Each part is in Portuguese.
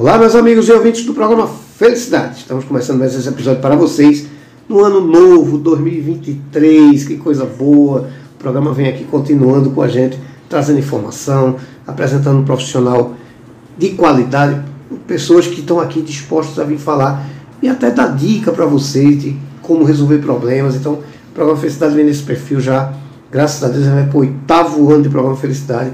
Olá, meus amigos e ouvintes do programa Felicidade. Estamos começando mais esse episódio para vocês no ano novo, 2023. Que coisa boa! O programa vem aqui continuando com a gente, trazendo informação, apresentando um profissional de qualidade, pessoas que estão aqui dispostos a vir falar e até dar dica para vocês de como resolver problemas. Então, o programa Felicidade vem nesse perfil já. Graças a Deus, vai para o oitavo ano de programa Felicidade.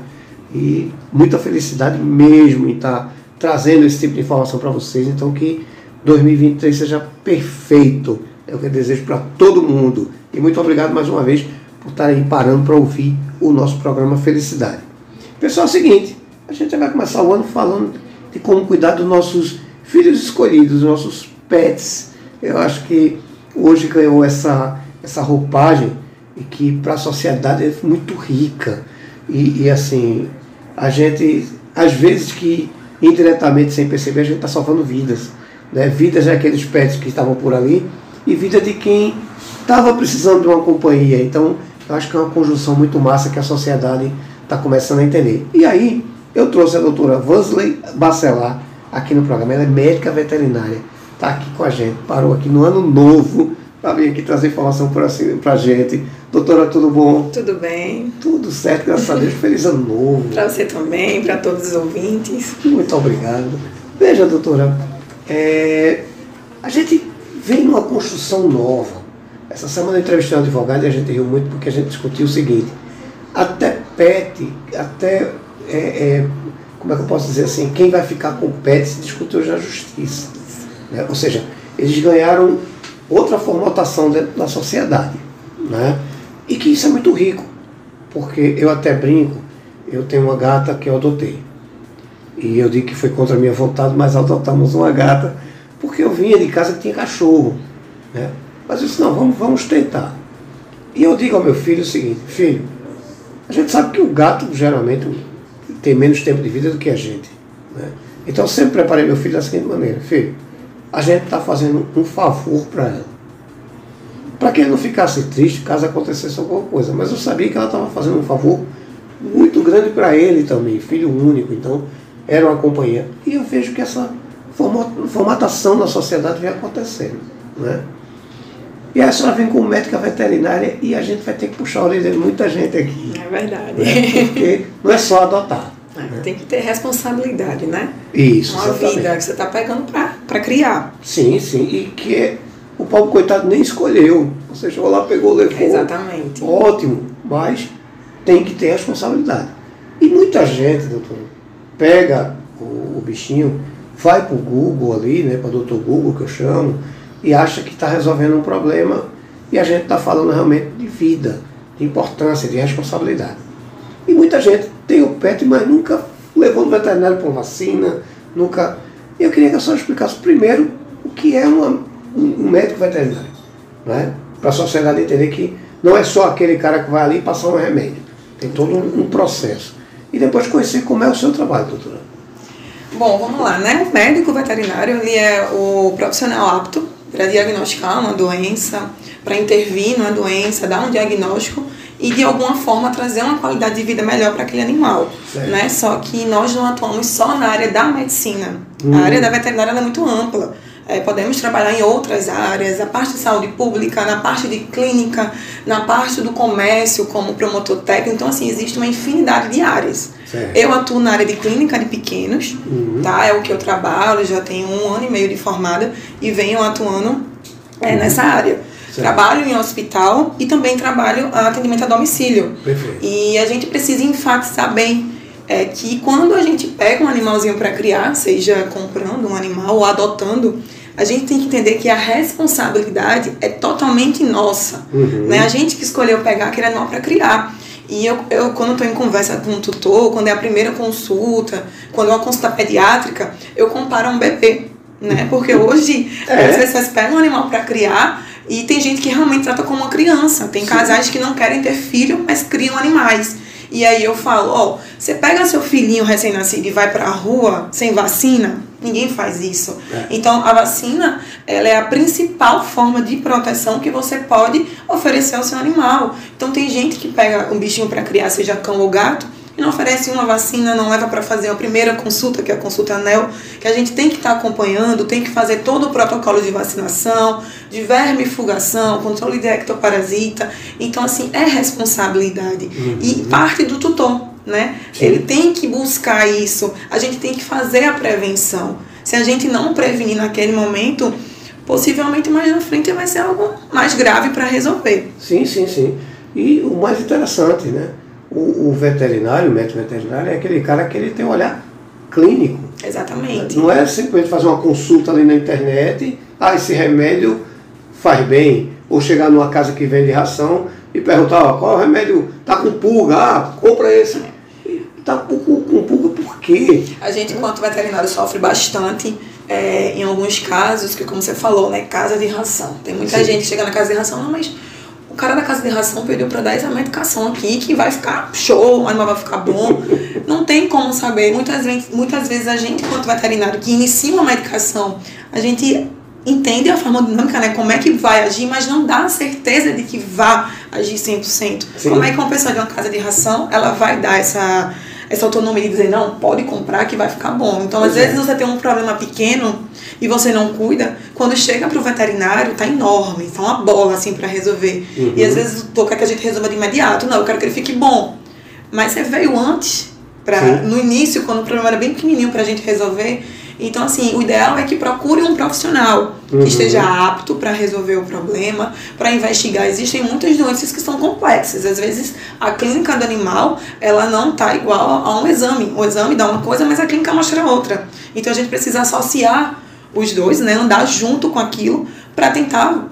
E muita felicidade mesmo em estar trazendo esse tipo de informação para vocês. Então, que 2023 seja perfeito. É o que eu desejo para todo mundo. E muito obrigado mais uma vez por estarem parando para ouvir o nosso programa Felicidade. Pessoal, é o seguinte: a gente vai começar o ano falando de como cuidar dos nossos filhos escolhidos, nossos pets. Eu acho que hoje ganhou essa, essa roupagem e que para a sociedade é muito rica. E, e assim, a gente, às vezes que indiretamente, sem perceber, a gente está salvando vidas. Né? Vidas daqueles pets que estavam por ali e vida de quem estava precisando de uma companhia. Então, eu acho que é uma conjunção muito massa que a sociedade está começando a entender. E aí, eu trouxe a doutora Vansley Bacelar aqui no programa. Ela é médica veterinária, está aqui com a gente, parou aqui no ano novo para vir aqui trazer informação para assim, a gente. Doutora, tudo bom? Tudo bem. Tudo certo, graças a Deus. Feliz ano novo. Para você também, para todos os ouvintes. Muito obrigado. Veja, doutora, é, a gente vem numa construção nova. Essa semana eu entrevistei um advogado e a gente riu muito porque a gente discutiu o seguinte: até PET, até. É, é, como é que eu posso dizer assim? Quem vai ficar com o PET se discutiu hoje na justiça. Né? Ou seja, eles ganharam outra formatação dentro da sociedade. Né? E que isso é muito rico, porque eu até brinco, eu tenho uma gata que eu adotei. E eu digo que foi contra a minha vontade, mas adotamos uma gata, porque eu vinha de casa que tinha cachorro. Né? Mas eu disse, não, vamos, vamos tentar. E eu digo ao meu filho o seguinte, filho, a gente sabe que o gato geralmente tem menos tempo de vida do que a gente. Né? Então eu sempre preparei meu filho da seguinte maneira, filho, a gente está fazendo um favor para ela. Para que ele não ficasse triste caso acontecesse alguma coisa. Mas eu sabia que ela estava fazendo um favor muito grande para ele também, filho único. Então, era uma companhia. E eu vejo que essa formatação na sociedade vem acontecendo. Né? E aí a senhora vem como médica veterinária e a gente vai ter que puxar a orelha de muita gente aqui. É verdade. Né? Porque não é só adotar. Né? Tem que ter responsabilidade, né? Isso. Uma exatamente. vida que você está pegando para criar. Sim, sim. E que o pobre coitado nem escolheu. Você chegou lá, pegou, levou. Exatamente. Ótimo. Mas tem que ter responsabilidade. E muita gente, doutor, pega o, o bichinho, vai para o Google ali, né, para o doutor Google que eu chamo, e acha que está resolvendo um problema e a gente está falando realmente de vida, de importância, de responsabilidade. E muita gente tem o PET, mas nunca levou no veterinário uma vacina, nunca. Eu queria que a senhora explicasse primeiro o que é uma, um médico veterinário, né? para a sociedade entender que não é só aquele cara que vai ali passar um remédio, tem todo um, um processo. E depois conhecer como é o seu trabalho, doutora. Bom, vamos lá, né? O médico veterinário ele é o profissional apto para diagnosticar uma doença, para intervir numa doença, dar um diagnóstico e de alguma forma trazer uma qualidade de vida melhor para aquele animal. Né? Só que nós não atuamos só na área da medicina. Hum. A área da veterinária é muito ampla. É, podemos trabalhar em outras áreas, a parte de saúde pública, na parte de clínica, na parte do comércio, como promotor técnico. Então, assim, existe uma infinidade de áreas. Certo. Eu atuo na área de clínica de pequenos, uhum. tá? É o que eu trabalho, já tenho um ano e meio de formada e venho atuando é, uhum. nessa área. Certo. Trabalho em hospital e também trabalho atendimento a domicílio. Perfeito. E a gente precisa enfatizar bem é que quando a gente pega um animalzinho para criar, seja comprando um animal ou adotando, a gente tem que entender que a responsabilidade é totalmente nossa. Uhum. Né? A gente que escolheu pegar aquele animal para criar. E eu, eu quando estou em conversa com um tutor, quando é a primeira consulta, quando é uma consulta pediátrica, eu comparo a um bebê. Né? Porque hoje é. as pessoas pegam um animal para criar e tem gente que realmente trata como uma criança. Tem Sim. casais que não querem ter filho, mas criam animais. E aí eu falo, ó, você pega seu filhinho recém-nascido e vai para a rua sem vacina, ninguém faz isso. É. Então a vacina, ela é a principal forma de proteção que você pode oferecer ao seu animal. Então tem gente que pega um bichinho para criar, seja cão ou gato, e não oferece uma vacina, não leva para fazer a primeira consulta, que é a consulta ANEL, que a gente tem que estar tá acompanhando, tem que fazer todo o protocolo de vacinação, de vermifugação, controle de ectoparasita. Então, assim, é responsabilidade. Uhum. E parte do tutor, né? Sim. Ele tem que buscar isso, a gente tem que fazer a prevenção. Se a gente não prevenir naquele momento, possivelmente mais na frente vai ser algo mais grave para resolver. Sim, sim, sim. E o mais interessante, né? O, o, veterinário, o médico veterinário, é aquele cara que ele tem um olhar clínico. Exatamente. Não é simplesmente fazer uma consulta ali na internet, ah, esse remédio faz bem, ou chegar numa casa que vende ração e perguntar, ó, qual é o remédio? Tá com pulga, ah, compra esse. Tá com, com, com pulga por quê? A gente, enquanto veterinário, sofre bastante é, em alguns casos, que como você falou, né, casa de ração. Tem muita Sim. gente que chega na casa de ração, não, mas o cara da casa de ração pediu para dar essa medicação aqui que vai ficar show, o animal vai ficar bom. Não tem como saber. Muitas vezes, muitas vezes a gente, enquanto veterinário, que inicia uma medicação, a gente entende a farmacodinâmica, né? Como é que vai agir, mas não dá a certeza de que vá agir 100%. Sim. Como é que uma pessoa de uma casa de ração, ela vai dar essa, essa autonomia de dizer, não, pode comprar que vai ficar bom. Então, às é. vezes você tem um problema pequeno e você não cuida, quando chega para o veterinário, tá enorme, tá uma bola assim para resolver. Uhum. E às vezes tu quer que a gente resolva de imediato, não, eu quero que ele fique bom. Mas você veio antes, pra, no início, quando o problema era bem pequenininho para a gente resolver. Então, assim, o ideal é que procure um profissional uhum. que esteja apto para resolver o problema, para investigar. Existem muitas doenças que são complexas. Às vezes, a clínica do animal, ela não está igual a um exame. O exame dá uma coisa, mas a clínica mostra outra. Então, a gente precisa associar os dois, né, andar junto com aquilo para tentar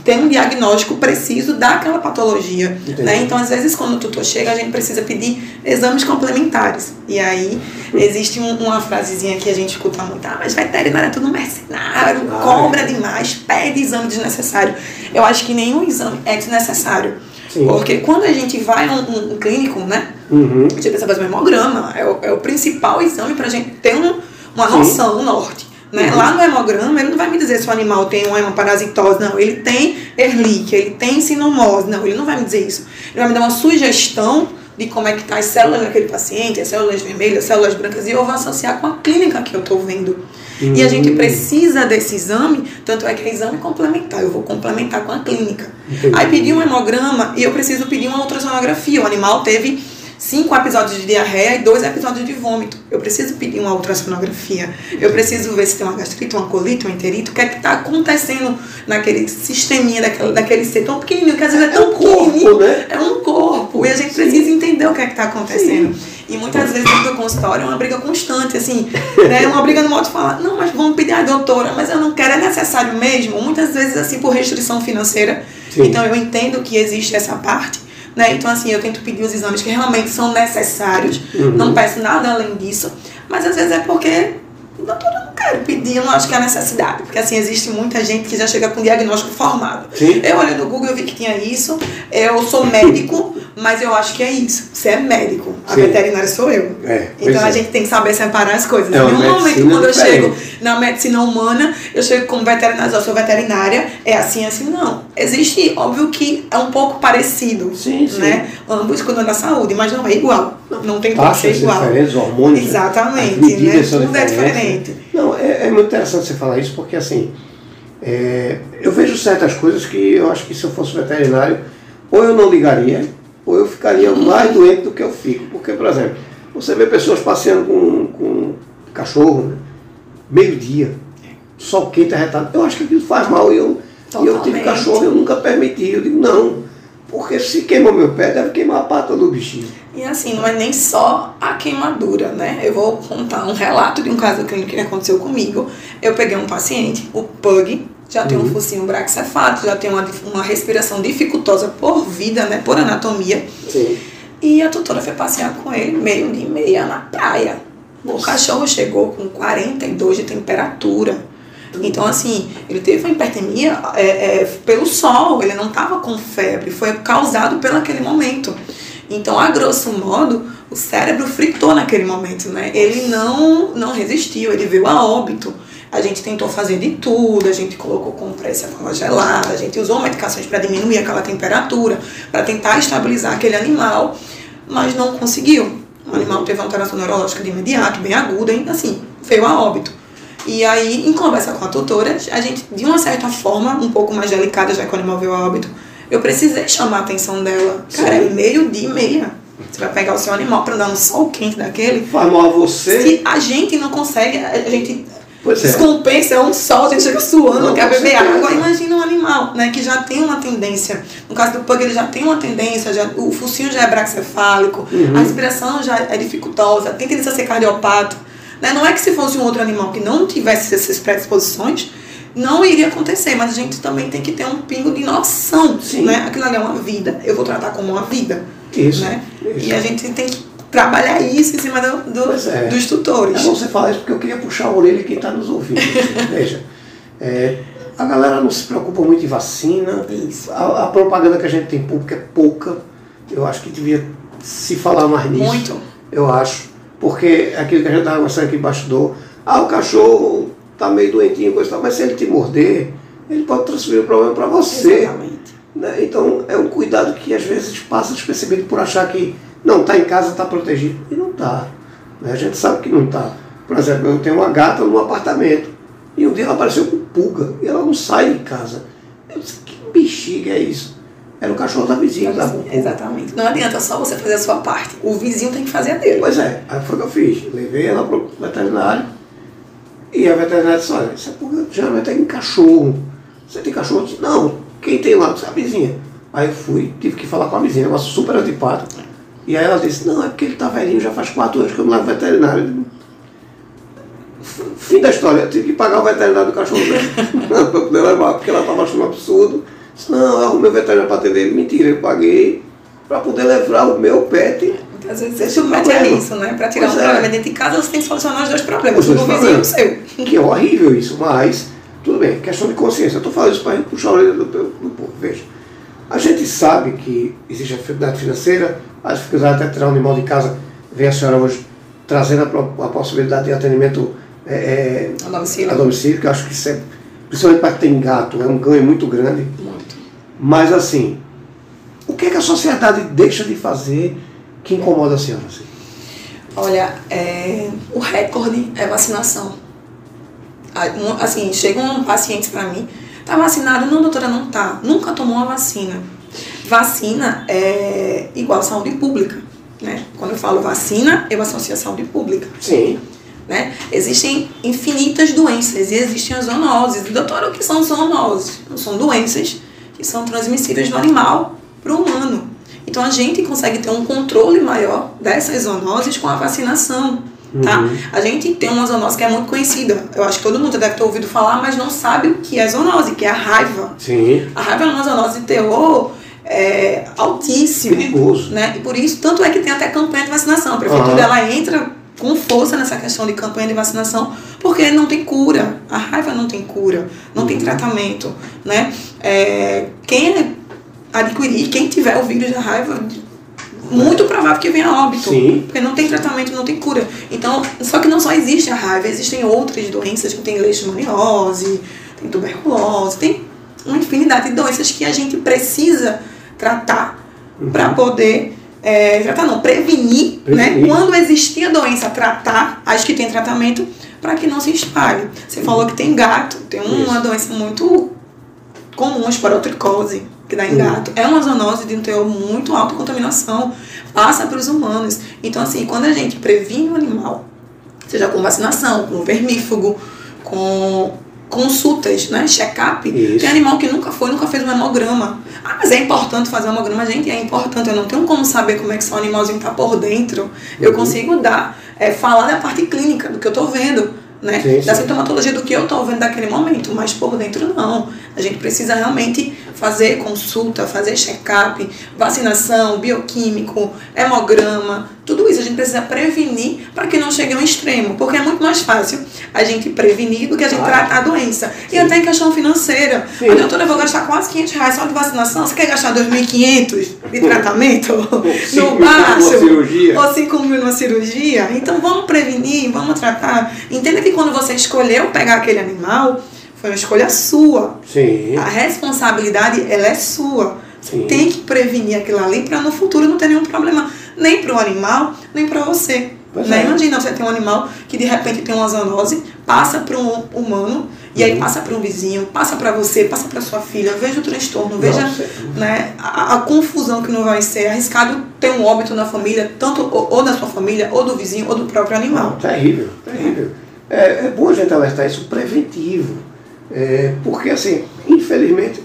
ter um diagnóstico preciso daquela patologia. Né? Então, às vezes, quando o tutor chega, a gente precisa pedir exames complementares. E aí, existe um, uma frasezinha que a gente escuta muito: ah, mas veterinário é tudo mercenário, ah, cobra demais, pede exame desnecessário. Eu acho que nenhum exame é desnecessário. Sim. Porque quando a gente vai a um, um, clínico, né? Uhum. A gente precisa fazer um hemograma, é o, é o principal exame para a gente ter um, uma noção, um norte. Né? Uhum. Lá no hemograma, ele não vai me dizer se o animal tem uma hemoparasitose, não. Ele tem Ehrlich, ele tem sinomose, não. Ele não vai me dizer isso. Ele vai me dar uma sugestão de como é que tá as células daquele paciente, as células vermelhas, as células brancas, e eu vou associar com a clínica que eu estou vendo. Uhum. E a gente uhum. precisa desse exame, tanto é que é exame complementar, eu vou complementar com a clínica. Aí pedi um hemograma e eu preciso pedir uma ultrassonografia. O animal teve cinco episódios de diarreia e dois episódios de vômito. Eu preciso pedir uma ultrassonografia. Eu preciso ver se tem uma gastrite, uma colite, um enterito. O que é que está acontecendo naquele sisteminha daquele, daquele ser tão pequenininho, que às vezes é tão é um corpo, né? É um corpo. E a gente precisa entender o que é que está acontecendo. Sim. E muitas vezes dentro do consultório é uma briga constante, assim, né? Uma briga no modo de falar, não, mas vamos pedir a doutora, mas eu não quero, é necessário mesmo. Muitas vezes, assim, por restrição financeira. Sim. Então eu entendo que existe essa parte né? Então, assim, eu tento pedir os exames que realmente são necessários, uhum. não peço nada além disso, mas às vezes é porque não pedir, eu não acho que é necessidade. Porque assim, existe muita gente que já chega com diagnóstico formado. Sim. Eu olhei no Google, eu vi que tinha isso. Eu sou médico, mas eu acho que é isso. Você é médico, a Sim. veterinária sou eu. É, então a é. gente tem que saber separar as coisas. É em um momento, quando eu chego na medicina humana, eu chego como veterinária, eu sou veterinária, é assim, assim, não. Existe, óbvio que é um pouco parecido, sim, né? Sim. Ambos cuidam da saúde, mas não é igual. Não tem como ser igual. Diferentes, hormônios, né? Exatamente, né? Tudo é diferente. Não, é, é, muito interessante você falar isso, porque assim, é, eu vejo certas coisas que eu acho que se eu fosse veterinário, ou eu não ligaria, ou eu ficaria mais doente do que eu fico. Porque, por exemplo, você vê pessoas passeando com, com cachorro, né? meio-dia, sol quente arretado. Eu acho que aquilo faz mal. E eu, eu tive cachorro, eu nunca permiti. Eu digo, não, porque se queimou meu pé, deve queimar a pata do bichinho. E assim, não é nem só a queimadura, né? Eu vou contar um relato de um caso clínico que aconteceu comigo. Eu peguei um paciente, o Pug, já tem um uhum. focinho braxefato, já tem uma, uma respiração dificultosa por vida, né? Por anatomia. Sim. E a tutora foi passear com ele meio de meia na praia. O cachorro chegou com 42 de temperatura. Então, assim, ele teve uma hipertemia é, é, pelo sol, ele não estava com febre, foi causado pelo aquele momento. Então, a grosso modo, o cérebro fritou naquele momento, né? Ele não, não resistiu, ele veio a óbito. A gente tentou fazer de tudo, a gente colocou compressa com gelada, a gente usou medicações para diminuir aquela temperatura, para tentar estabilizar aquele animal, mas não conseguiu. O animal teve alteração neurológica de imediato, bem aguda, e assim, veio a óbito. E aí, em conversa com a tutora, a gente, de uma certa forma, um pouco mais delicada, já que o animal veio a óbito, eu precisei chamar a atenção dela. Cara, é meio dia e meia. Você vai pegar o seu animal para andar no sol quente daquele. Faz mal a você. Se a gente não consegue, a gente Pois é. descompensa, é um sol, a gente chega suando, Não, quer beber água. Imagina um animal, né, que já tem uma tendência. No caso do pug, ele já tem uma tendência, já, o focinho já é braxcefálico, Uhum. a respiração já é dificultosa, tem tendência a ser cardiopato. Né? Não é que se fosse um outro animal que não tivesse essas predisposições, não iria acontecer, mas a gente também tem que ter um pingo de noção. Sim. Né? Aquilo ali é uma vida, eu vou tratar como uma vida. Isso. Né? isso. E a gente tem que trabalhar isso em cima do, do- é. dos tutores. É bom você falar isso porque eu queria puxar a orelha de quem está nos ouvindo. Veja, é, a galera não se preocupa muito em vacina. Isso. A, a propaganda que a gente tem pública é pouca. Eu acho que devia se falar mais nisso. Muito. Eu acho. Porque é aquilo que a gente estava conversando aqui embaixo do. Ah, o cachorro está meio doentinho, coisa tal, mas se ele te morder, ele pode transferir o problema para você. Exatamente. né? Então é um cuidado que às vezes passa despercebido por achar que não, está em casa, está protegido. E não está. A gente sabe que não está. Por exemplo, eu tenho uma gata num apartamento e um dia ela apareceu com pulga e ela não sai de casa. Eu disse, que bexiga é isso? Era o cachorro da vizinha pulga. Exatamente. Não adianta só você fazer a sua parte. O vizinho tem que fazer a dele. Pois é, aí foi o que eu fiz. Levei ela para o veterinário e a veterinária disse, olha, isso é pulga geralmente é cachorro. Você tem cachorro? Eu disse, não, quem tem lá? Disse, a vizinha. Aí eu fui, tive que falar com a vizinha, negócio super antipático. E aí ela disse, não, é porque ele tá velhinho, já faz quatro anos que eu não levo veterinário. Eu digo, "F- Fim da história, eu tive que pagar o veterinário do cachorro para poder levar, porque ela estava achando um absurdo. Disse, não, eu arrumei o veterinário para atender. Mentira, eu paguei para poder levar o meu pet Muitas vezes Esse é o problema. isso, né? Para tirar Pois um é. problema dentro de casa, você tem que solucionar os dois problemas. Os O dois do vizinho e o seu. Que é horrível isso, mas tudo bem, questão de consciência. Eu estou falando isso para a gente puxar a orelha do, do, povo. Veja, a gente sabe que existe a dificuldade financeira, a dificuldade até de tirar um animal de casa. Vem a senhora hoje trazendo a, a possibilidade de atendimento é, é, A domicílio. a domicílio, que eu acho que isso é, principalmente para quem tem gato, é um ganho muito grande. Muito. Mas assim, o que, é que a sociedade deixa de fazer que incomoda a senhora? Assim? Olha, é, o recorde é vacinação. Um- Assim, chegam pacientes para mim, tá vacinado? Não, doutora, não tá. Nunca tomou a vacina. Vacina é igual saúde pública, né? Quando eu falo vacina, eu associo a saúde pública. Sim. né? Existem infinitas doenças e existem as zoonoses. Doutora, o que são zoonoses? São doenças que são transmissíveis do animal para o humano. Então a gente consegue ter um controle maior dessas zoonoses com a vacinação. Tá? Uhum. A gente tem uma zoonose que é muito conhecida. Eu acho que todo mundo deve ter ouvido falar, mas não sabe o que é zoonose, que é a raiva. Sim. A raiva é uma zoonose de terror é, altíssimo Perigoso. né? E por isso, tanto é que tem até campanha de vacinação. A prefeitura Aham. ela entra com força nessa questão de campanha de vacinação, porque não tem cura. A raiva não tem cura, não Uhum. tem tratamento, né? É, quem adquirir, quem tiver o vírus da raiva, muito provável que venha a óbito. Sim. Porque não tem tratamento, não tem cura. Então, só que não só existe a raiva, existem outras doenças, que tem leishmaniose, tem tuberculose, tem uma infinidade de doenças que a gente precisa tratar para poder é, tratar não, prevenir, né? Prevenir. Quando existir a doença, tratar as que tem tratamento para que não se espalhe. Você falou que tem gato, tem uma Isso. doença muito comum, esporotricose, que dá em gato. É uma zoonose de um teor muito alto de contaminação, passa para os humanos. Então, assim, quando a gente previne o animal, seja com vacinação, com vermífugo, com consultas, né, check-up, tem animal que nunca foi, nunca fez um hemograma. Ah, mas é importante fazer um hemograma, gente, é importante, eu não tenho como saber como é que seu animalzinho está por dentro. Eu Uhum. consigo dar, é, falar da parte clínica, do que eu estou vendo, né, Sim, da sim. sintomatologia do que eu estou vendo naquele momento, mas por dentro não. A gente precisa realmente fazer consulta, fazer check-up, vacinação, bioquímico, hemograma, tudo isso a gente precisa prevenir para que não chegue a um extremo, porque é muito mais fácil a gente prevenir do que a gente Claro. tratar a doença. E Sim. até em questão financeira. Sim. A doutora, eu vou gastar quase 500 reais só de vacinação, você quer gastar 2.500 de tratamento? no cirurgia. Ou 5 mil numa cirurgia? Então vamos prevenir, vamos tratar. Entenda que quando você escolheu pegar aquele animal, foi uma escolha sua. Sim. A responsabilidade, ela é sua. Você Sim. tem que prevenir aquilo ali para no futuro não ter nenhum problema. nem para o animal, nem para você. Né? É. Imagina você ter um animal que de repente tem uma zoonose, passa para um humano, e aí uhum. passa para um vizinho, passa para você, passa para sua filha, veja o transtorno, veja né, a, a, confusão que não vai ser. Arriscado ter um óbito na família, tanto ou, ou da sua família, ou do vizinho, ou do próprio animal. Não, terrível, terrível. É, é bom a gente alertar isso preventivo. É, porque assim, infelizmente,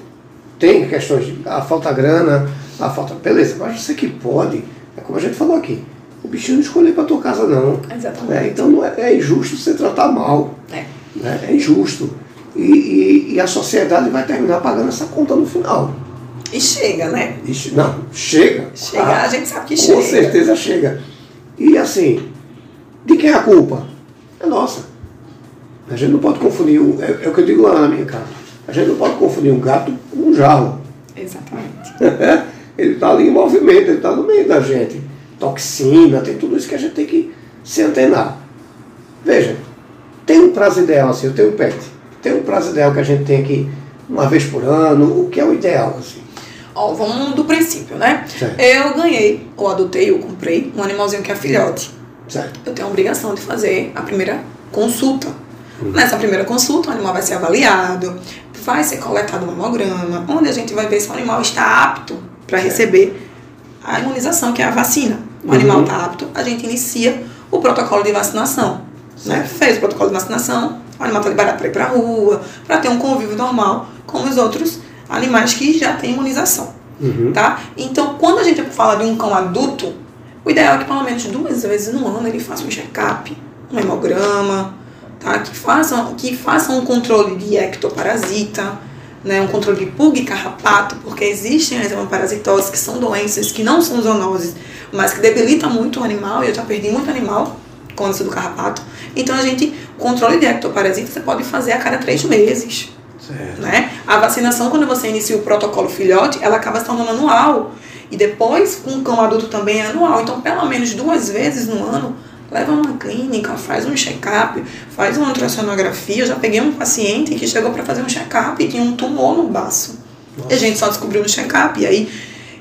tem questões de a falta grana, a falta. Beleza, mas você que pode, é como a gente falou aqui o bichinho não escolheu para tua casa, não. Exatamente. É, então não é, é, injusto você tratar mal. É. Né? É injusto. E, e, e, a sociedade vai terminar pagando essa conta no final. E chega, né? E, não, chega. Chega, ah, a gente sabe que chega. Com certeza chega. E assim, de quem é a culpa? É nossa. A gente não pode confundir, o, é, é o que eu digo lá na minha casa. A gente não pode confundir um gato com um jarro. Exatamente. ele está ali em movimento, ele está no meio da gente toxina, tem tudo isso que a gente tem que se antenar. Veja, tem um prazo ideal assim, eu tenho um pet, tem um prazo ideal que a gente tem aqui uma vez por ano, o que é o ideal assim? Ó, vamos do princípio, né? Certo. Eu ganhei, ou adotei, ou comprei um animalzinho que é filhote. Certo. Eu tenho a obrigação de fazer a primeira consulta. Nessa primeira consulta, o animal vai ser avaliado, vai ser coletado um hemograma, onde a gente vai ver se o animal está apto para receber a imunização, que é a vacina. O uhum. animal está apto, a gente inicia o protocolo de vacinação. Né? Fez o protocolo de vacinação, o animal está liberado para ir para a rua, para ter um convívio normal com os outros animais que já têm imunização. Uhum. Tá? Então, quando a gente fala de um cão adulto, o ideal é que pelo menos duas vezes no ano ele faça um check-up, um hemograma, tá? que, faça, que faça um controle de ectoparasita, né, um controle de pulga e carrapato, porque existem as hemoparasitoses que são doenças que não são zoonoses, mas que debilitam muito o animal, e eu já perdi muito animal com isso do carrapato. Então a gente, controle de ectoparasita você pode fazer a cada três meses. Certo. Né? A vacinação, quando você inicia o protocolo filhote, ela acaba se tornando anual. E depois, com o cão adulto também é anual. Então, pelo menos duas vezes no ano, leva numa clínica, faz um check-up, faz uma ultrassonografia. Eu já peguei um paciente que chegou para fazer um check-up e tinha um tumor no baço. Nossa. E a gente só descobriu no check-up. E aí,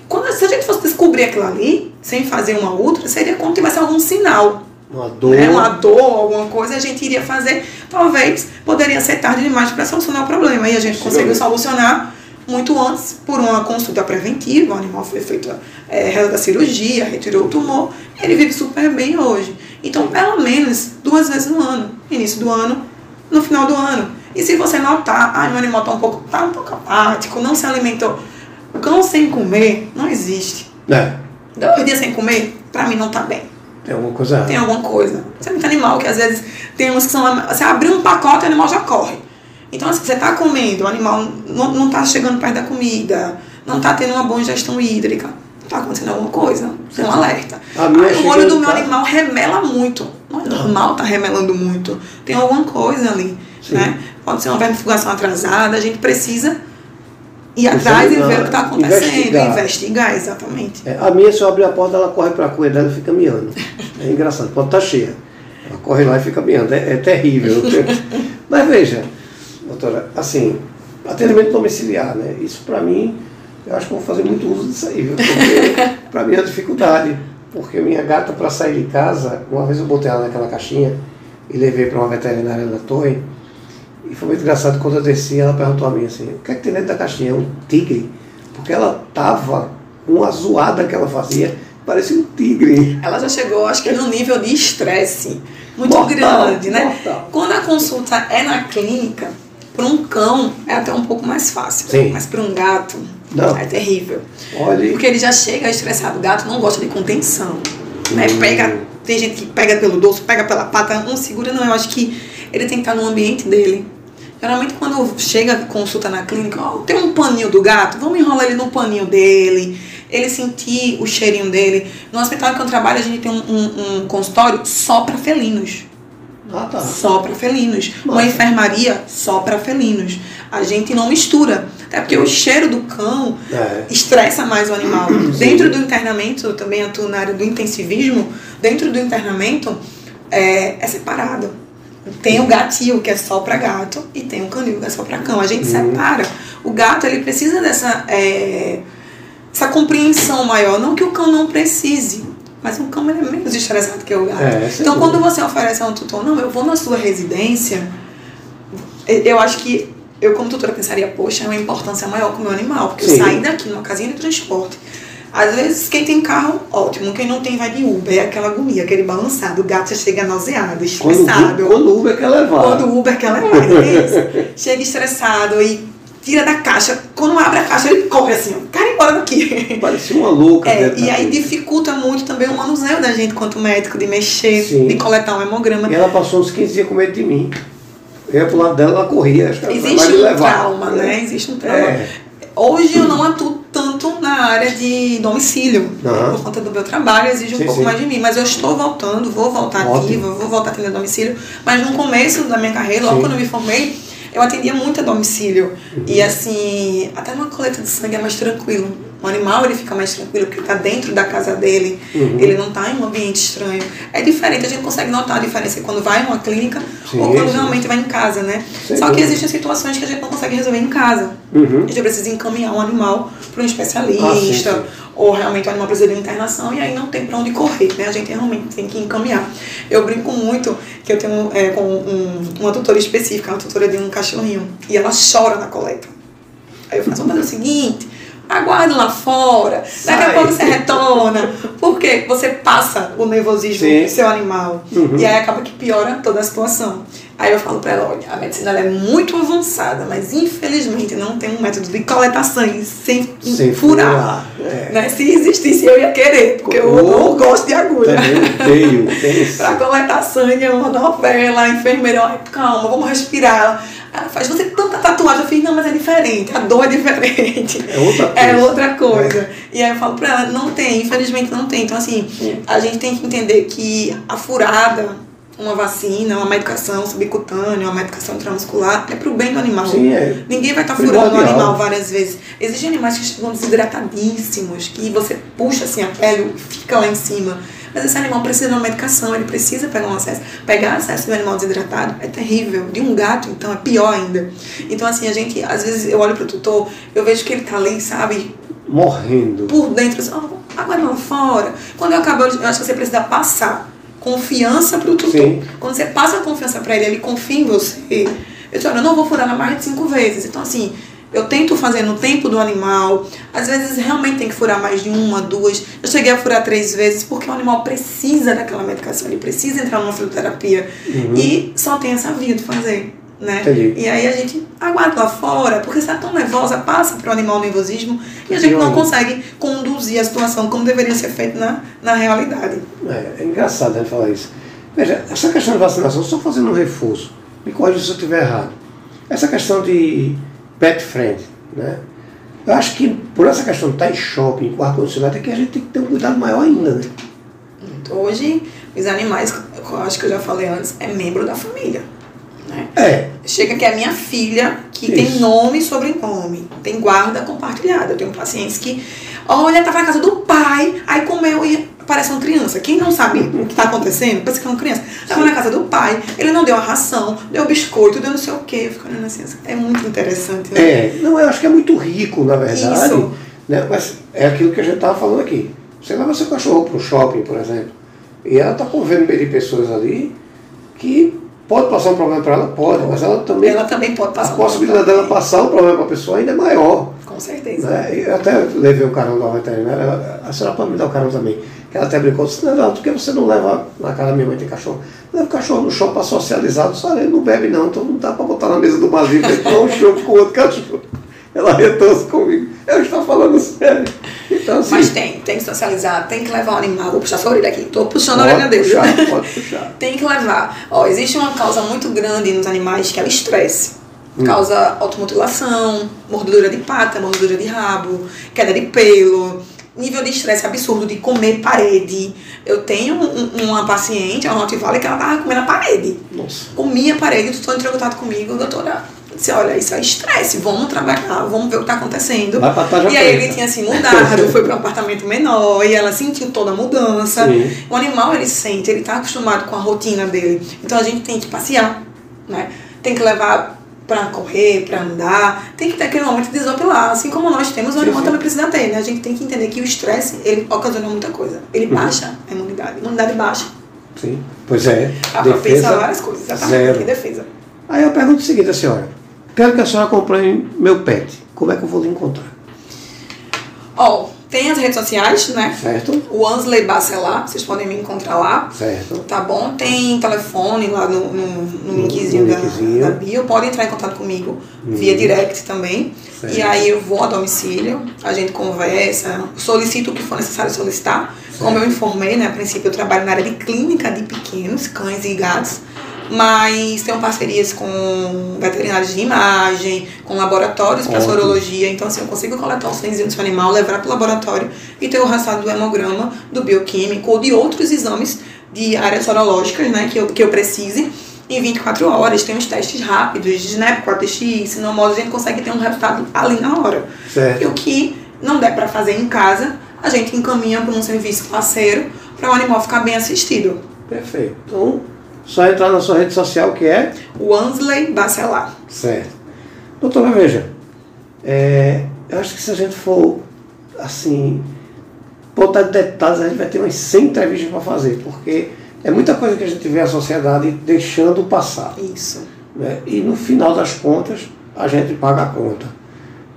quando, se a gente fosse descobrir aquilo ali, sem fazer uma ultra, seria quando tivesse algum sinal. Uma dor. Né? Uma dor, alguma coisa, a gente iria fazer. Talvez poderia ser tarde demais para solucionar o problema. E a gente conseguiu solucionar muito antes por uma consulta preventiva. O animal foi feito é, da cirurgia, retirou o tumor. Ele vive super bem hoje. Então, pelo menos duas vezes no ano. Início do ano, no final do ano. E se você notar, ah, meu animal está um pouco, tá um pouco apático, não se alimentou. Cão sem comer não existe. É. Dois dias sem comer, para mim não tá bem. Tem alguma coisa. Tem alguma coisa. Você é muito animal que às vezes tem uns que são. Você abriu um pacote e o animal já corre. Então, assim, você está comendo, o animal não está chegando perto da comida, não está tendo uma boa ingestão hídrica está acontecendo alguma coisa, tem um alerta. Ah, o olho do meu animal remela muito. Não é normal tá remelando muito. Tem alguma coisa ali. Né? Pode ser uma vermifugação atrasada, a gente precisa ir atrás e ver o que está acontecendo. Investigar, investigar exatamente. É, a minha, se eu abrir a porta, ela corre para a dela e fica miando. É engraçado, pode estar tá cheia. Ela corre lá e fica miando. É, é terrível. Mas veja, doutora, assim, atendimento domiciliar, né? Isso para mim eu acho que vou fazer muito uso disso aí, viu? Porque para mim é uma dificuldade. Porque minha gata, para sair de casa, uma vez eu botei ela naquela caixinha e levei para uma veterinária da torre. E foi muito engraçado quando eu desci, ela perguntou a mim assim: o que é que tem dentro da caixinha? É um tigre? Porque ela tava uma zoada que ela fazia, parecia um tigre. Ela já chegou, acho que no nível de estresse muito mortal, grande, né? Mortal. Quando a consulta é na clínica, para um cão é até um pouco mais fácil. Sim. Mas para um gato não. é terrível. Olha. Porque ele já chega estressado. O gato não gosta de contenção. Né? Hum. Pega, tem gente que pega pelo dorso, pega pela pata, um segura, não. Eu acho que ele tem que estar no ambiente dele. Geralmente quando chega consulta na clínica, oh, tem um paninho do gato, vamos enrolar ele no paninho dele, ele sentir o cheirinho dele. No hospital que eu trabalho, a gente tem um, um, um consultório só para felinos. Ah, tá. Só para felinos. Nossa. Uma enfermaria só para felinos. A gente não mistura. Até porque o cheiro do cão é. estressa mais o animal. Dentro do internamento, também atuo na área do intensivismo, dentro do internamento é, é separado. Tem o gatil, que é só para gato, e tem o canil, que é só para cão. A gente uhum. separa. O gato, ele precisa dessa é, essa compreensão maior. Não que o cão não precise, mas um cão é menos estressado que o gato. É, então, quando você oferece a um tutor, não, eu vou na sua residência, eu acho que eu, como tutora, pensaria, poxa, é uma importância maior com o meu animal, porque Sim. eu saí daqui numa casinha de transporte. Às vezes, quem tem carro, ótimo. Quem não tem, vai de Uber. É aquela agonia, aquele balançado. O gato já chega nauseado, estressado. quando o Uber quer levar. Quando o Uber quer levar, é chega estressado e tira da caixa. Quando abre a caixa, ele corre assim, ó, cara, embora daqui. Parecia uma louca. É, e aí dificulta muito também o manuseio da gente quanto médico, de mexer, Sim. de coletar um hemograma. E ela passou uns 15 dias com medo de mim. Eu ia pro lado dela, ela corria. Existe um levar. trauma, né? Existe um trauma. É. Hoje eu não atuo tanto na área de domicílio, Aham. por conta do meu trabalho, exige um Sim, pouco sim. mais de mim. Mas eu estou voltando, vou voltar Ótimo. ativa, vou voltar a atender domicílio. Mas no começo da minha carreira, logo Sim. quando eu me formei, eu atendia muito a domicílio. Uhum. E assim, até numa coleta de sangue é mais tranquilo. O animal ele fica mais tranquilo porque está dentro da casa dele, Uhum. ele não está em um ambiente estranho. É diferente, a gente consegue notar a diferença quando vai em uma clínica Sim, ou quando sim. realmente vai em casa, né? Só que existem situações que a gente não consegue resolver em casa. Uhum. A gente precisa encaminhar um animal para um especialista, Ah, sim, sim. Ou realmente o animal precisa de internação e aí não tem para onde correr, né? A gente realmente tem que encaminhar. Eu brinco muito que eu tenho é, com um- uma tutora específica, uma tutora de um cachorrinho, e ela chora na coleta. Aí eu faço, vamos fazer o seguinte, aguarde lá fora, daqui a pouco você retorna, porque você passa o nervosismo Sim. do seu animal, Uhum. e aí acaba que piora toda a situação. Aí eu falo pra ela, olha, a medicina é muito avançada, mas infelizmente não tem um método de coletar sangue sem, Sem furar. furar, é. Né? Se existisse, eu ia querer, porque eu não gosto de agulha. Também odeio. tenso. pra coletar sangue é uma novela, a enfermeira, ai, calma, vamos respirar. Ela faz, você tanta tatuagem, eu fiz, não, mas é diferente, a dor é diferente. É outra É coisa. outra coisa. E aí eu falo pra ela, não tem, infelizmente não tem. Então, assim, a gente tem que entender que a furada, uma vacina, uma medicação subcutânea, uma medicação intramuscular, é pro bem do animal. Sim, é. Ninguém vai estar furando o animal várias vezes. Existem animais que estão desidratadíssimos, que você puxa assim a pele e fica lá em cima. Mas esse animal precisa de uma medicação, ele precisa pegar um acesso. Pegar acesso um animal desidratado é terrível. De um gato, então, é pior ainda. Então, assim, a gente, às vezes, eu olho pro tutor, eu vejo que ele tá ali, sabe, Morrendo. por dentro, assim, oh, agora lá fora. Quando eu acabo, eu acho que você precisa passar confiança pro tutor. Sim. Quando você passa a confiança para ele, ele confia em você. Eu disse, olha, eu não vou furar na mais de cinco vezes. Então, assim, eu tento fazer no tempo do animal. Às vezes, realmente tem que furar mais de uma, duas. Eu cheguei a furar três vezes porque o animal precisa daquela medicação. Ele precisa entrar numa fisioterapia. E só tem essa via de fazer. Né? Entendi. E aí a gente aguarda lá fora, porque está tão nervosa, passa para o animal nervosismo e a gente não consegue conduzir a situação como deveria ser feito na, na realidade. É, é engraçado né, falar isso. Veja, essa questão de vacinação, só fazendo um reforço, me corrija se eu estiver errado. Essa questão de pet friend, né? Eu acho que por essa questão de estar em shopping, com ar-condicionado, é que a gente tem que ter um cuidado maior ainda, né? Hoje, os animais, eu acho que eu já falei antes, é membro da família. Né? É, Chega que é minha filha, que Isso. tem nome e sobrenome, tem guarda compartilhada. Eu tenho pacientes que, olha, tava na casa do pai, aí comeu e parece uma criança. Quem não sabe o que está acontecendo, pensa que é uma criança. Tava na casa do pai, ele não deu a ração, deu biscoito, deu não sei o quê. Fica olhando assim, é muito interessante, né? é. Não, eu acho que é muito rico, na verdade. Isso. Né? Mas é aquilo que a gente estava falando aqui. Você leva seu cachorro para o shopping, por exemplo, e ela está convivendo meio de pessoas ali que pode passar um problema para ela, pode, mas ela também. Ela também pode passar a um possibilidade dela passar o problema para a pessoa ainda é maior. Com certeza. Né? Eu até levei o carão da veterinária, a senhora pode me dar o carão também. Que ela até brincou, disse, não, por que você não leva na casa da minha mãe tem cachorro? Leva o cachorro no shopping para socializar, só ele não bebe não, então não dá para botar na mesa do barzinho para tomar um chope com outro cachorro. Ela retou comigo. Eu estou falando sério. Então, assim, Mas tem, tem que socializar, tem que levar o animal. Vou puxar sua orelha aqui, tô puxando a orelha dele. puxar, pode puxar. Tem que levar. Ó, existe uma causa muito grande nos animais que é o estresse. Hum. Causa automutilação, mordedura de pata, mordedura de rabo, queda de pelo, nível de estresse absurdo de comer parede. Eu tenho um- uma paciente, uma Rottweiler, que ela tava comendo a parede. Nossa. Comia a parede, o tutor entrou em contato comigo, doutora. Disse, olha, isso é estresse, vamos trabalhar, vamos ver o que está acontecendo. Vai pra E aí ele tinha se mudado, foi para um apartamento menor, e ela sentiu toda a mudança. Sim. O animal ele sente, ele está acostumado com a rotina dele. Então a gente tem que passear, né? Tem que levar para correr, para andar, tem que ter aquele momento de desopilar. Assim como nós temos, o animal também precisa ter, né? A gente tem que entender que o estresse, ele ocasiona muita coisa. Ele uhum. baixa a imunidade. A imunidade baixa. Sim, pois é. A defesa, várias coisas, exatamente. Zero. defesa. Aí eu pergunto o seguinte a senhora. Quero que a senhora acompanhe meu pet. Como é que eu vou lhe encontrar? Ó, oh, tem as redes sociais, né? Certo. O Ansley Bacelar, vocês podem me encontrar lá. Certo. Tá bom? Tem telefone lá no, no, no linkzinho, da, da bio. Pode entrar em contato comigo uhum. via direct também. Certo. E aí eu vou a domicílio, a gente conversa, solicito o que for necessário solicitar. Certo. Como eu informei, né? A princípio eu trabalho na área de clínica de pequenos, cães e gatos mas tenho parcerias com veterinários de imagem, com laboratórios para sorologia. Então, assim, eu consigo coletar os sanguezinho do seu animal, levar para o laboratório e ter o rastreado do hemograma, do bioquímico ou de outros exames de áreas sorológicas, né, que eu, que eu precise em 24 horas. Tem uns testes rápidos de SNAP, 4X, sinomose, a gente consegue ter um resultado ali na hora. Certo. E o que não der para fazer em casa, a gente encaminha para um serviço parceiro para o animal ficar bem assistido. Perfeito. Então, só entrar na sua rede social que é? Wansley Bacelar. Certo. Doutora, veja, é, eu acho que se a gente for, assim, botar detalhes, a gente vai ter umas 100 entrevistas para fazer, porque é muita coisa que a gente vê a sociedade deixando passar. Isso. Né? E no final das contas, a gente paga a conta.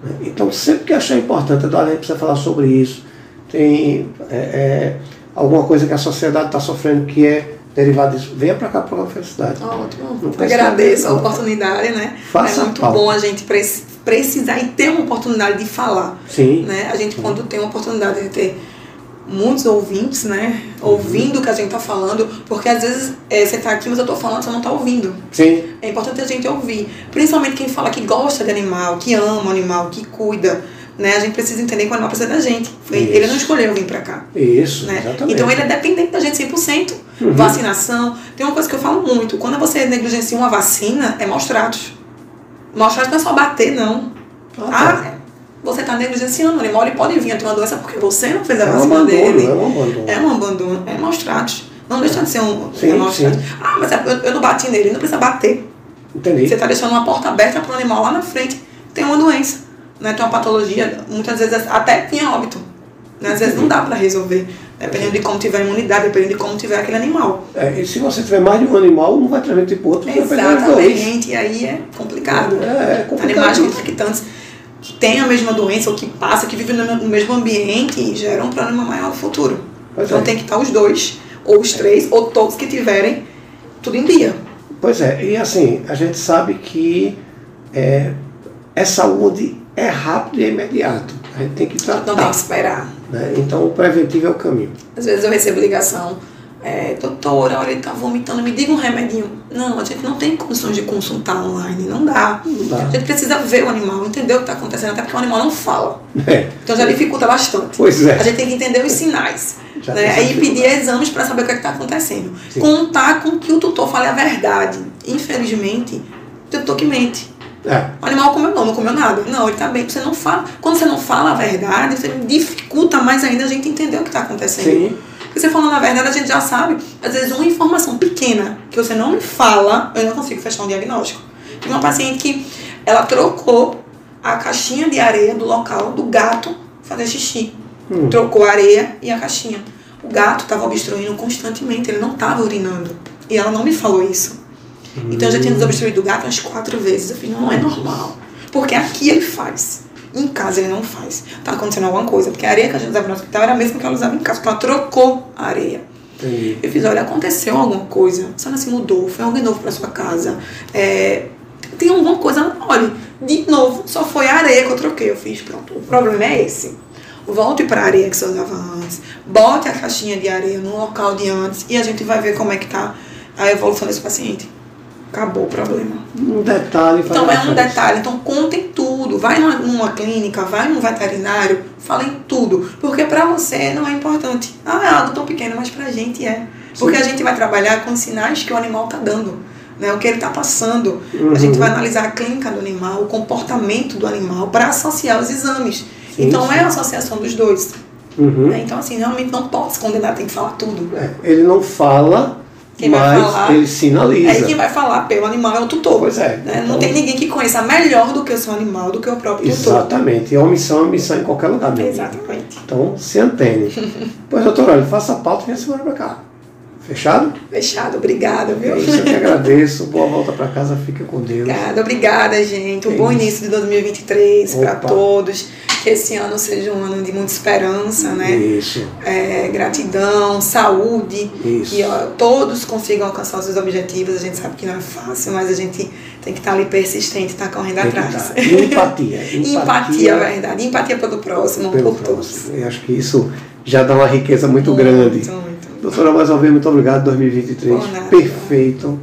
Né? Então, sempre que achar importante, a gente precisa falar sobre isso. Tem é, é, alguma coisa que a sociedade está sofrendo que é derivado disso, venha para cá para a Felicidade. Ótimo. Não Agradeço a oportunidade, né? Faça é muito bom a gente precisar e ter uma oportunidade de falar. Sim. Né? A gente, quando tem uma oportunidade de ter muitos ouvintes, né? Uhum. Ouvindo o que a gente está falando, porque às vezes é, você está aqui, mas eu estou falando, você não está ouvindo. Sim. É importante a gente ouvir. Principalmente quem fala que gosta de animal, que ama o animal, que cuida né? A gente precisa entender que o animal precisa da gente. Foi, ele não escolheu vir para cá. Isso, né? exatamente. Então ele é dependente da gente 100%. Uhum. Vacinação. Tem uma coisa que eu falo muito. Quando você negligencia uma vacina, é maus tratos. Maus tratos não é só bater, não. Ah, tá. ah você está negligenciando o animal. Ele pode vir a ter uma doença porque você não fez a é vacina um abandono, dele. É um abandono. É um abandono. É maus tratos. Não deixa de ser um sim, é maus sim. tratos. Ah, mas é, eu, eu não bati nele. Não precisa bater. Entendi. Você está deixando uma porta aberta para o animal lá na frente. Tem uma doença né, tem uma patologia, muitas vezes até tinha óbito. Né? Às vezes não dá para resolver, dependendo de como tiver a imunidade, dependendo de como tiver aquele animal. É, e se você tiver mais de um animal, um vai transmitir para outro, Exatamente, e aí é complicado. É, é complicado. Animais infectantes que têm a mesma doença ou que passa, que vivem no mesmo ambiente, geram um problema maior no futuro. Pois então é. tem que estar os dois, ou os três, ou todos que tiverem, tudo em dia. Pois é, e assim, a gente sabe que é, é saúde é rápido e é imediato. A gente tem que tratar. Não tem que esperar. Né? Então o preventivo é o caminho. Às vezes eu recebo ligação, é, doutora, olha, ele está vomitando, me diga um remedinho. Não, a gente não tem condições de consultar online, não dá. Não dá. A gente precisa ver o animal, entender o que está acontecendo, até porque o animal não fala. É. Então já dificulta bastante. Pois é. A gente tem que entender os sinais. né? Aí pedir exames para saber o que é está acontecendo. Sim. Contar com que o tutor fale a verdade. Infelizmente, o tutor que mente. É. O animal comeu não, não comeu nada. Não, ele está bem. Você não fala. Quando você não fala a verdade, você dificulta mais ainda a gente entender o que está acontecendo. Sim. Porque você falando a verdade, a gente já sabe. Às vezes, uma informação pequena que você não me fala, eu não consigo fechar um diagnóstico. Tem uma paciente que ela trocou a caixinha de areia do local do gato fazer xixi. Hum. Trocou a areia e a caixinha. O gato estava obstruindo constantemente, ele não estava urinando. E ela não me falou isso. Então eu já tinha desobstruído o gato umas quatro vezes. Eu falei, não é normal. Porque aqui ele faz. Em casa ele não faz. Tá acontecendo alguma coisa. Porque a areia que a gente usava no hospital era a mesma que ela usava em casa. Porque ela trocou a areia. Entendi. Eu fiz, olha, aconteceu alguma coisa. A senhora se mudou, foi alguém novo pra sua casa. É, tem alguma coisa. Olha, de novo, só foi a areia que eu troquei. Eu fiz, pronto. O problema é esse. Volte para a areia que você usava antes. Bote a caixinha de areia no local de antes. E a gente vai ver como é que tá a evolução desse paciente acabou o problema. Um detalhe. Então é um detalhe. Então contem tudo. Vai numa, numa, clínica, vai num veterinário, falem tudo. Porque para você não é importante. Ah, é algo tão pequeno, mas pra gente é. Porque Sim. a gente vai trabalhar com sinais que o animal tá dando. Né, o que ele está passando. Uhum. A gente vai analisar a clínica do animal, o comportamento do animal, para associar os exames. Sim, então sim. é a associação dos dois. Uhum. Né? Então, assim, realmente não pode se condenar, tem que falar tudo. É, ele não fala Quem mas falar- ele sinaliza. Aí quem vai falar pelo animal é o tutor. Pois é. né? Não Então- tem ninguém que conheça melhor do que o seu animal, do que o próprio tutor. Exatamente. E uma missão é uma missão em qualquer lugar mesmo. Exatamente. Então, se antene. pois, doutor, olha, faça a pauta e venha semana pra cá. Fechado? Fechado, obrigada, viu? É isso, eu que agradeço. Boa volta pra casa, fica com Deus. Obrigada, obrigada, gente. Um É bom isso. início de 2023 para todos. Que esse ano seja um ano de muita esperança, né? Isso, É, gratidão, saúde. isso. Que ó, todos consigam alcançar os seus objetivos. A gente sabe que não é fácil, mas a gente tem que estar ali persistente, estar correndo Tem que atrás. dar. E Empatia. Empatia, é verdade. Empatia pelo próximo, pelo por todos. próximo. Eu acho que isso já dá uma riqueza muito, grande. Muito, muito. Doutora, mais uma vez, muito obrigado. 2023. Por nada. Perfeito.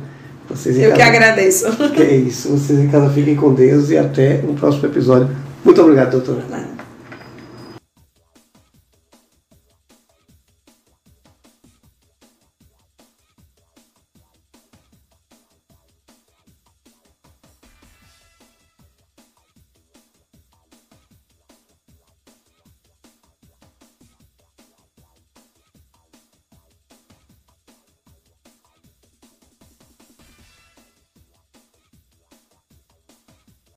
Vocês em Eu que casa- agradeço. Que é isso. Vocês em casa fiquem com Deus e até um próximo episódio. Muito obrigado, doutora.